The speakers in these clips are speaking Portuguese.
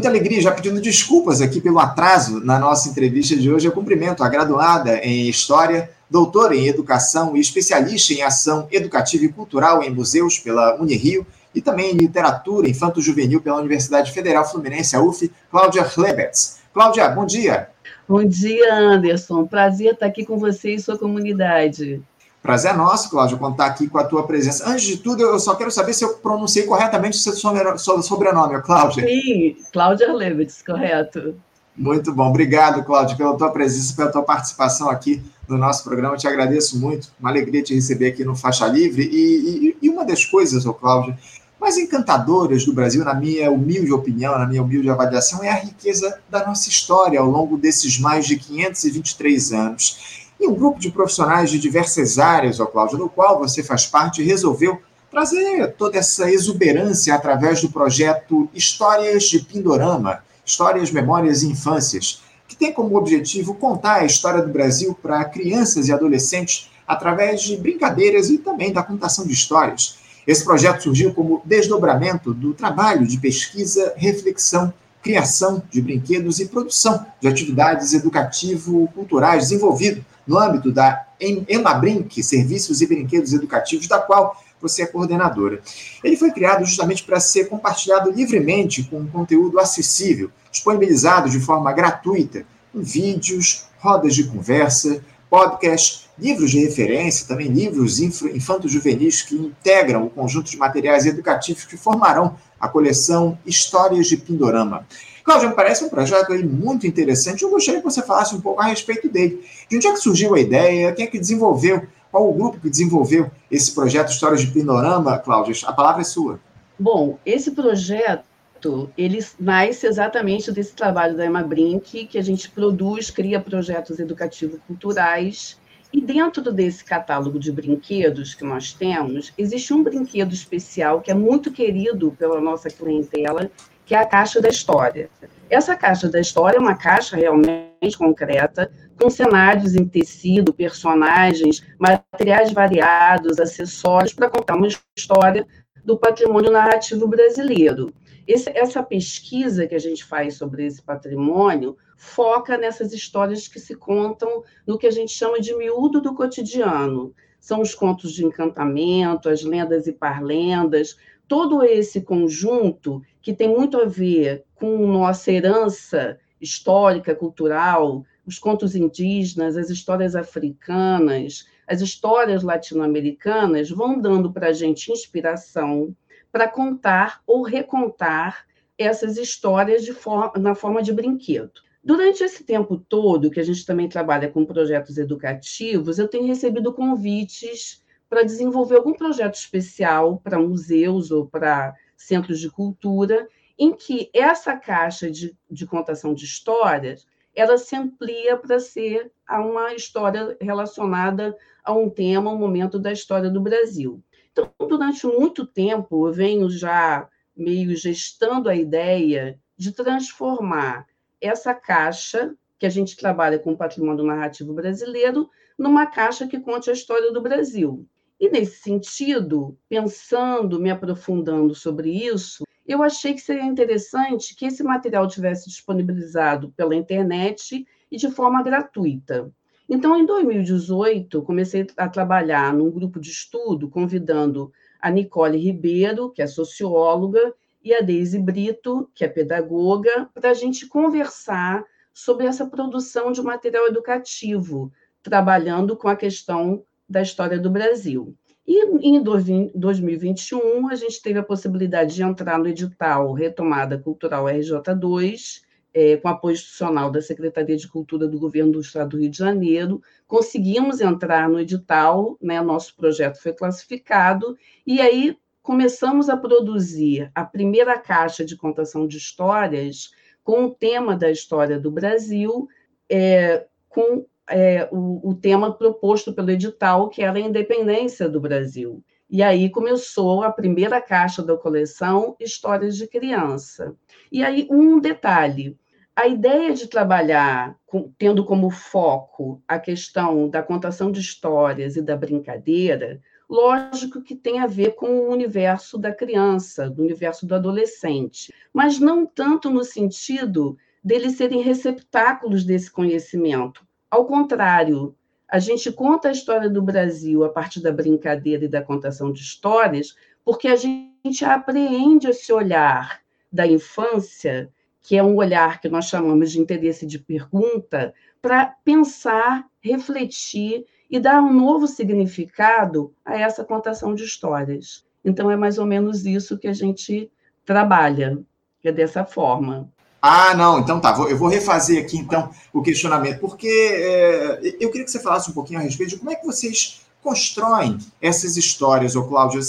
muita alegria, já pedindo desculpas aqui pelo atraso na nossa entrevista de hoje. Eu cumprimento a graduada em História, doutora em Educação e especialista em Ação Educativa e Cultural em Museus pela Unirio e também em Literatura Infanto-Juvenil pela Universidade Federal Fluminense, a UF, Cláudia Hlebetz. Cláudia, bom dia. Bom dia, Anderson. Prazer estar aqui com você e sua comunidade. Prazer é nosso, Cláudio, contar aqui com a tua presença. Antes de tudo, eu só quero saber se eu pronunciei corretamente o seu sobrenome, Cláudia. Sim, Cláudia Levitz, correto. Muito bom. Obrigado, Cláudio, pela tua presença, pela tua participação aqui no nosso programa. Eu te agradeço muito. Uma alegria te receber aqui no Faixa Livre. E, e, e uma das coisas, ô Cláudio, mais encantadoras do Brasil, na minha humilde opinião, na minha humilde avaliação, é a riqueza da nossa história ao longo desses mais de 523 anos. E um grupo de profissionais de diversas áreas, ó Cláudio, do qual você faz parte, resolveu trazer toda essa exuberância através do projeto Histórias de Pindorama, Histórias, Memórias e Infâncias, que tem como objetivo contar a história do Brasil para crianças e adolescentes através de brincadeiras e também da contação de histórias. Esse projeto surgiu como desdobramento do trabalho de pesquisa, reflexão criação de brinquedos e produção de atividades educativo-culturais desenvolvido no âmbito da Emabrink, Serviços e Brinquedos Educativos, da qual você é coordenadora. Ele foi criado justamente para ser compartilhado livremente com um conteúdo acessível, disponibilizado de forma gratuita, em vídeos, rodas de conversa, podcast, livros de referência, também livros infanto-juvenis que integram o conjunto de materiais educativos que formarão a coleção Histórias de Pindorama. Cláudio, me parece um projeto aí muito interessante. Eu gostaria que você falasse um pouco a respeito dele. De onde é que surgiu a ideia? Quem é que desenvolveu? Qual o grupo que desenvolveu esse projeto Histórias de Pindorama, Cláudio? A palavra é sua. Bom, esse projeto ele nasce exatamente desse trabalho da Emma Brink, que a gente produz, cria projetos educativos culturais e dentro desse catálogo de brinquedos que nós temos, existe um brinquedo especial que é muito querido pela nossa clientela, que é a caixa da história. Essa caixa da história é uma caixa realmente concreta, com cenários em tecido, personagens, materiais variados, acessórios para contar uma história do patrimônio narrativo brasileiro. Esse, essa pesquisa que a gente faz sobre esse patrimônio foca nessas histórias que se contam no que a gente chama de miúdo do cotidiano. São os contos de encantamento, as lendas e parlendas, todo esse conjunto que tem muito a ver com nossa herança histórica, cultural, os contos indígenas, as histórias africanas, as histórias latino-americanas vão dando para a gente inspiração para contar ou recontar essas histórias for na forma de brinquedo. Durante esse tempo todo, que a gente também trabalha com projetos educativos, eu tenho recebido convites para desenvolver algum projeto especial para museus ou para centros de cultura, em que essa caixa de, de contação de histórias ela se amplia para ser uma história relacionada a um tema, um momento da história do Brasil. Então, durante muito tempo, eu venho já meio gestando a ideia de transformar essa caixa, que a gente trabalha com o patrimônio narrativo brasileiro, numa caixa que conte a história do Brasil. E, nesse sentido, pensando, me aprofundando sobre isso, eu achei que seria interessante que esse material tivesse disponibilizado pela internet e de forma gratuita. Então, em 2018, comecei a trabalhar num grupo de estudo, convidando a Nicole Ribeiro, que é socióloga, e a Deise Brito, que é pedagoga, para a gente conversar sobre essa produção de material educativo, trabalhando com a questão da história do Brasil. E em 2021, a gente teve a possibilidade de entrar no edital Retomada Cultural RJ2, é, com apoio institucional da Secretaria de Cultura do Governo do Estado do Rio de Janeiro, conseguimos entrar no edital, né, nosso projeto foi classificado, e aí começamos a produzir a primeira caixa de contação de histórias com o tema da história do Brasil, é, com é, o, o tema proposto pelo edital, que era a independência do Brasil. E aí começou a primeira caixa da coleção Histórias de Criança. E aí um detalhe, a ideia de trabalhar com, tendo como foco a questão da contação de histórias e da brincadeira, lógico que tem a ver com o universo da criança, do universo do adolescente, mas não tanto no sentido deles serem receptáculos desse conhecimento. Ao contrário, a gente conta a história do Brasil a partir da brincadeira e da contação de histórias, porque a gente apreende esse olhar da infância, que é um olhar que nós chamamos de interesse de pergunta, para pensar, refletir e dar um novo significado a essa contação de histórias. Então, é mais ou menos isso que a gente trabalha, é dessa forma. Ah, não, então tá. Eu vou refazer aqui então o questionamento, porque é, eu queria que você falasse um pouquinho a respeito de como é que vocês constroem essas histórias, ô Cláudio.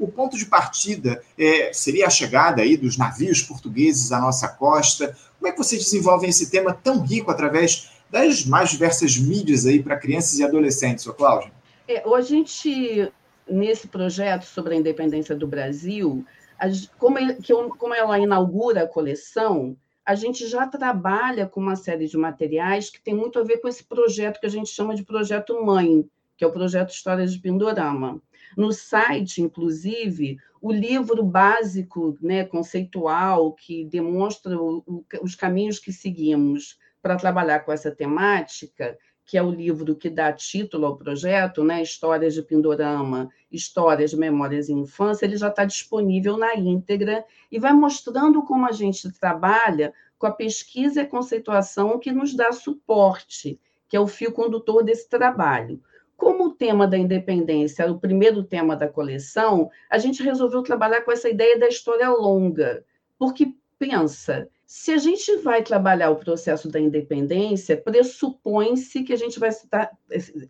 O ponto de partida é, seria a chegada aí dos navios portugueses à nossa costa. Como é que vocês desenvolvem esse tema tão rico através das mais diversas mídias aí para crianças e adolescentes, ô Cláudio? É, a gente, nesse projeto sobre a independência do Brasil, como, ele, que, como ela inaugura a coleção, a gente já trabalha com uma série de materiais que tem muito a ver com esse projeto que a gente chama de projeto mãe, que é o projeto Histórias de Pindorama. No site, inclusive, o livro básico, né, conceitual, que demonstra o, o, os caminhos que seguimos para trabalhar com essa temática, que é o livro que dá título ao projeto, né, Histórias de Pindorama, Histórias Memórias e Infância, ele já está disponível na íntegra e vai mostrando como a gente trabalha com a pesquisa e a conceituação que nos dá suporte, que é o fio condutor desse trabalho. Como o tema da independência era o primeiro tema da coleção, a gente resolveu trabalhar com essa ideia da história longa, porque pensa, se a gente vai trabalhar o processo da independência, pressupõe-se que a gente vai estar,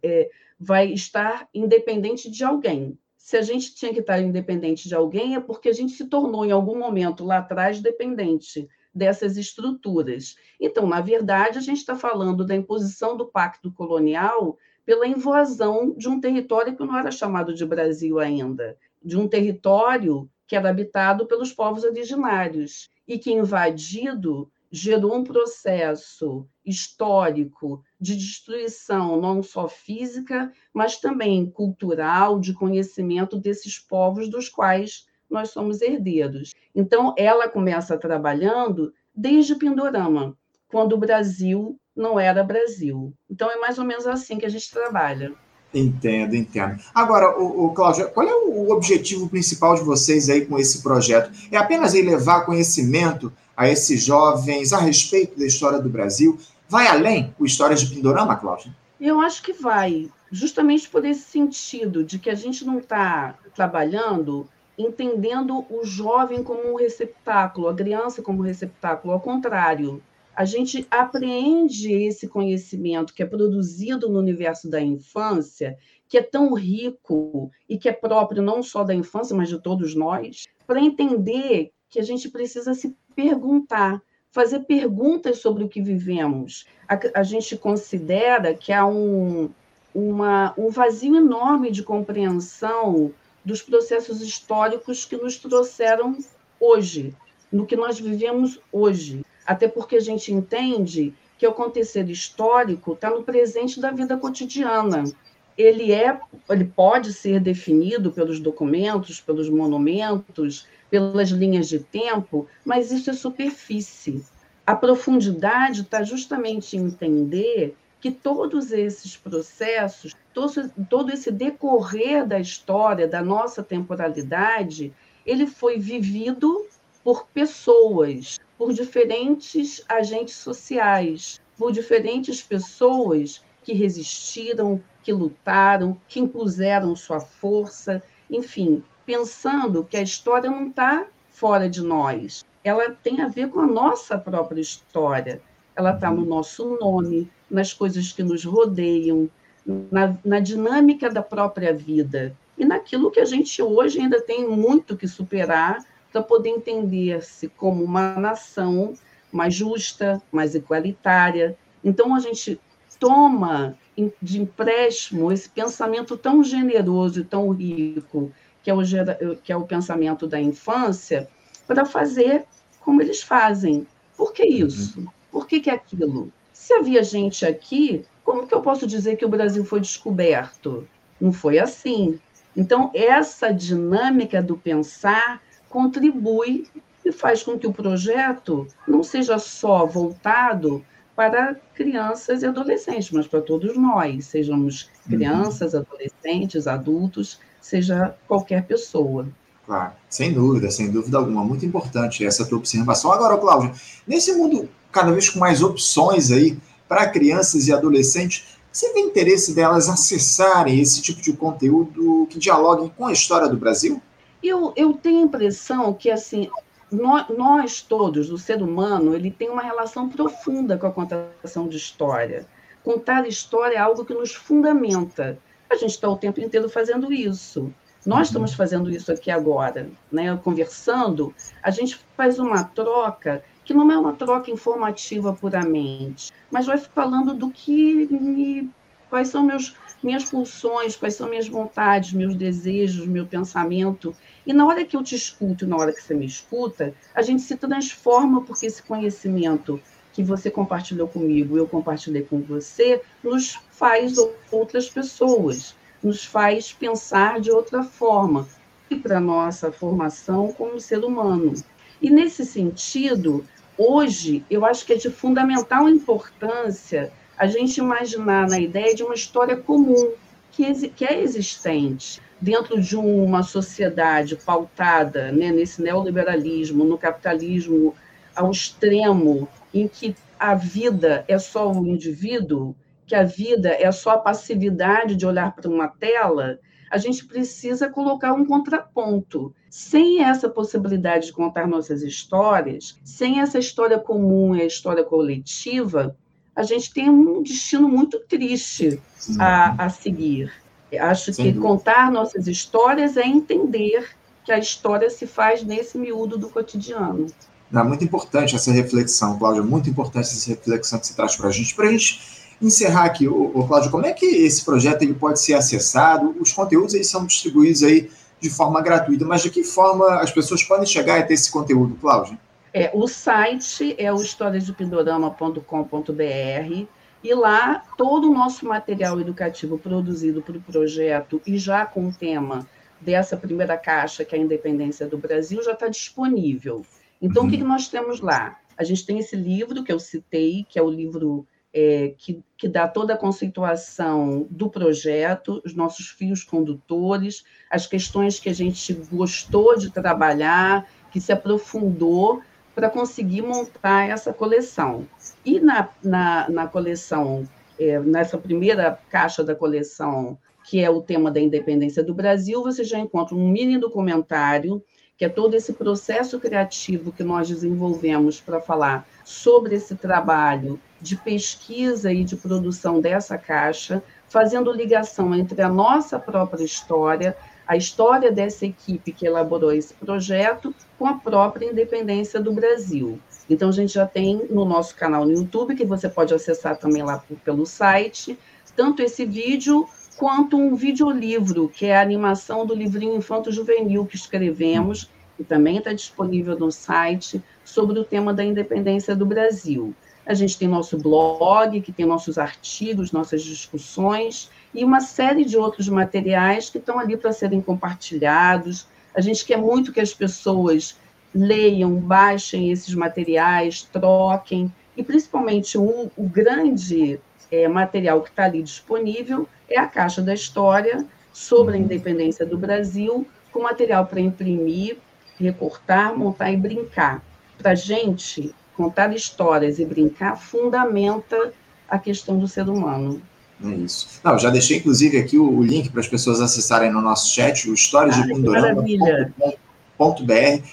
é, vai estar independente de alguém. Se a gente tinha que estar independente de alguém, é porque a gente se tornou, em algum momento lá atrás, dependente dessas estruturas. Então, na verdade, a gente está falando da imposição do pacto colonial pela invasão de um território que não era chamado de Brasil ainda, de um território que era habitado pelos povos originários e que, invadido, gerou um processo histórico de destruição, não só física, mas também cultural, de conhecimento desses povos dos quais nós somos herdeiros. Então, ela começa trabalhando desde Pindorama, quando o Brasil não era Brasil. Então, é mais ou menos assim que a gente trabalha. Entendo, entendo. Agora, o, o Cláudio, qual é o objetivo principal de vocês aí com esse projeto? É apenas levar conhecimento a esses jovens a respeito da história do Brasil? Vai além o Histórias de Pindorama, Cláudio? Eu acho que vai, justamente por esse sentido de que a gente não está trabalhando entendendo o jovem como um receptáculo, a criança como receptáculo, ao contrário a gente apreende esse conhecimento que é produzido no universo da infância, que é tão rico e que é próprio não só da infância, mas de todos nós, para entender que a gente precisa se perguntar, fazer perguntas sobre o que vivemos. A, a gente considera que há um, uma, um vazio enorme de compreensão dos processos históricos que nos trouxeram hoje, no que nós vivemos hoje até porque a gente entende que o acontecer histórico está no presente da vida cotidiana. Ele é, ele pode ser definido pelos documentos, pelos monumentos, pelas linhas de tempo, mas isso é superfície. A profundidade está justamente em entender que todos esses processos, todo, todo esse decorrer da história, da nossa temporalidade, ele foi vivido por pessoas, por diferentes agentes sociais, por diferentes pessoas que resistiram, que lutaram, que impuseram sua força, enfim, pensando que a história não está fora de nós, ela tem a ver com a nossa própria história, ela está no nosso nome, nas coisas que nos rodeiam, na, na dinâmica da própria vida. E naquilo que a gente hoje ainda tem muito que superar para poder entender-se como uma nação mais justa, mais igualitária. Então, a gente toma de empréstimo esse pensamento tão generoso e tão rico, que é o, que é o pensamento da infância, para fazer como eles fazem. Por que isso? Por que, que é aquilo? Se havia gente aqui, como que eu posso dizer que o Brasil foi descoberto? Não foi assim. Então, essa dinâmica do pensar contribui e faz com que o projeto não seja só voltado para crianças e adolescentes, mas para todos nós, sejamos uhum. crianças, adolescentes, adultos, seja qualquer pessoa. Claro, sem dúvida, sem dúvida alguma. Muito importante essa tua observação. Agora, Cláudio, nesse mundo cada vez com mais opções aí para crianças e adolescentes, você tem interesse delas acessarem esse tipo de conteúdo que dialoguem com a história do Brasil? Eu, eu tenho a impressão que, assim, nós, nós todos, o ser humano, ele tem uma relação profunda com a contação de história. Contar história é algo que nos fundamenta. A gente está o tempo inteiro fazendo isso. Nós uhum. estamos fazendo isso aqui agora, né? conversando, a gente faz uma troca que não é uma troca informativa puramente, mas vai falando do que me, quais são meus minhas pulsões, quais são minhas vontades, meus desejos, meu pensamento. E na hora que eu te escuto, na hora que você me escuta, a gente se transforma porque esse conhecimento que você compartilhou comigo, eu compartilhei com você, nos faz outras pessoas, nos faz pensar de outra forma e para nossa formação como ser humano. E nesse sentido, hoje, eu acho que é de fundamental importância a gente imaginar na ideia de uma história comum, que, que é existente dentro de uma sociedade pautada né, nesse neoliberalismo, no capitalismo ao extremo, em que a vida é só o indivíduo, que a vida é só a passividade de olhar para uma tela, a gente precisa colocar um contraponto. Sem essa possibilidade de contar nossas histórias, sem essa história comum e a história coletiva, a gente tem um destino muito triste a, a seguir. Acho que contar nossas histórias é entender que a história se faz nesse miúdo do cotidiano. É muito importante essa reflexão, Cláudia, muito importante essa reflexão que você traz para a gente. Para a gente encerrar aqui, o, Cláudio, como é que esse projeto ele pode ser acessado? Os conteúdos eles são distribuídos aí de forma gratuita, mas de que forma as pessoas podem chegar a ter esse conteúdo, Cláudia? É, o site é o historiasdepindorama.com.br e lá todo o nosso material educativo produzido para o projeto e já com o tema dessa primeira caixa, que é a independência do Brasil, já está disponível. Então, uhum. o que, que nós temos lá? A gente tem esse livro que eu citei, que é o livro é, que, que dá toda a conceituação do projeto, os nossos fios condutores, as questões que a gente gostou de trabalhar, que se aprofundou para conseguir montar essa coleção. E na, na, na coleção, é, nessa primeira caixa da coleção, que é o tema da independência do Brasil, você já encontra um mini documentário que é todo esse processo criativo que nós desenvolvemos para falar sobre esse trabalho de pesquisa e de produção dessa caixa, fazendo ligação entre a nossa própria história, a história dessa equipe que elaborou esse projeto com a própria independência do Brasil. Então, a gente já tem no nosso canal no YouTube, que você pode acessar também lá pelo site, tanto esse vídeo quanto um videolivro, que é a animação do livrinho infanto-juvenil que escrevemos, que também está disponível no site, sobre o tema da independência do Brasil. A gente tem nosso blog, que tem nossos artigos, nossas discussões, e uma série de outros materiais que estão ali para serem compartilhados. A gente quer muito que as pessoas leiam, baixem esses materiais, troquem, e principalmente o, o grande é, material que está ali disponível é a Caixa da História sobre a uhum. independência do Brasil, com material para imprimir, recortar, montar e brincar. Para a gente, contar histórias e brincar fundamenta a questão do ser humano. É isso. Não, já deixei, inclusive, aqui o, o link para as pessoas acessarem no nosso chat, o Histórias de Pindorama.br.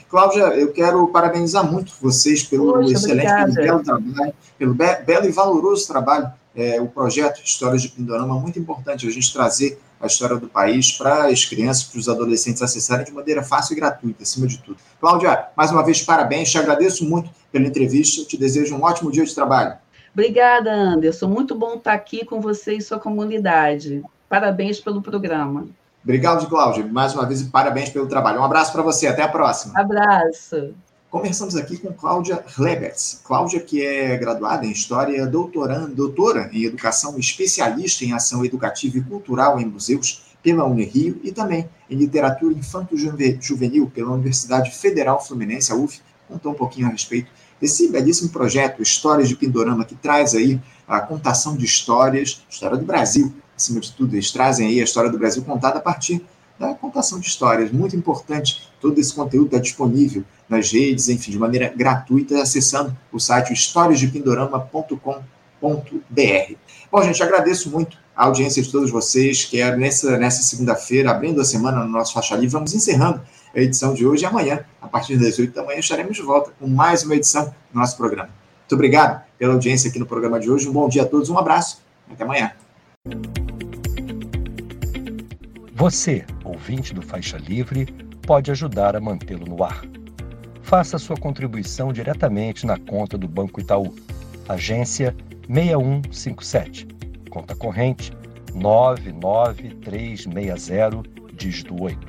Cláudia, eu quero parabenizar muito vocês pelo Poxa, excelente, pelo belo trabalho, pelo be belo e valoroso trabalho é, o projeto Histórias de Pindorama, muito importante a gente trazer a história do país para as crianças, para os adolescentes acessarem de maneira fácil e gratuita, acima de tudo. Cláudia, mais uma vez, parabéns, te agradeço muito pela entrevista, te desejo um ótimo dia de trabalho. Obrigada, Anderson. Muito bom estar aqui com você e sua comunidade. Parabéns pelo programa. Obrigado, Cláudia. Mais uma vez, parabéns pelo trabalho. Um abraço para você. Até a próxima. Abraço. Conversamos aqui com Cláudia Hleberts. Cláudia, que é graduada em História, doutoranda, doutora em Educação, especialista em Ação Educativa e Cultural em Museus, pela Unirio e também em literatura infanto-juvenil pela Universidade Federal Fluminense, a UF, contou um pouquinho a respeito desse belíssimo projeto Histórias de Pindorama, que traz aí a contação de histórias, história do Brasil, acima de tudo, eles trazem aí a história do Brasil contada a partir da contação de histórias. Muito importante, todo esse conteúdo está disponível nas redes, enfim, de maneira gratuita, acessando o site historiasdepindorama.com.br. Bom, gente, agradeço muito a audiência de todos vocês. Quero, nessa, nessa segunda-feira, abrindo a semana no nosso Faixa Livre, vamos encerrando a edição de hoje e amanhã, a partir das 8 da manhã, estaremos de volta com mais uma edição do nosso programa. Muito obrigado pela audiência aqui no programa de hoje. Um bom dia a todos, um abraço, até amanhã. Você, ouvinte do Faixa Livre, pode ajudar a mantê-lo no ar. Faça sua contribuição diretamente na conta do Banco Itaú, agência 6157, conta corrente 99360, dígito 8.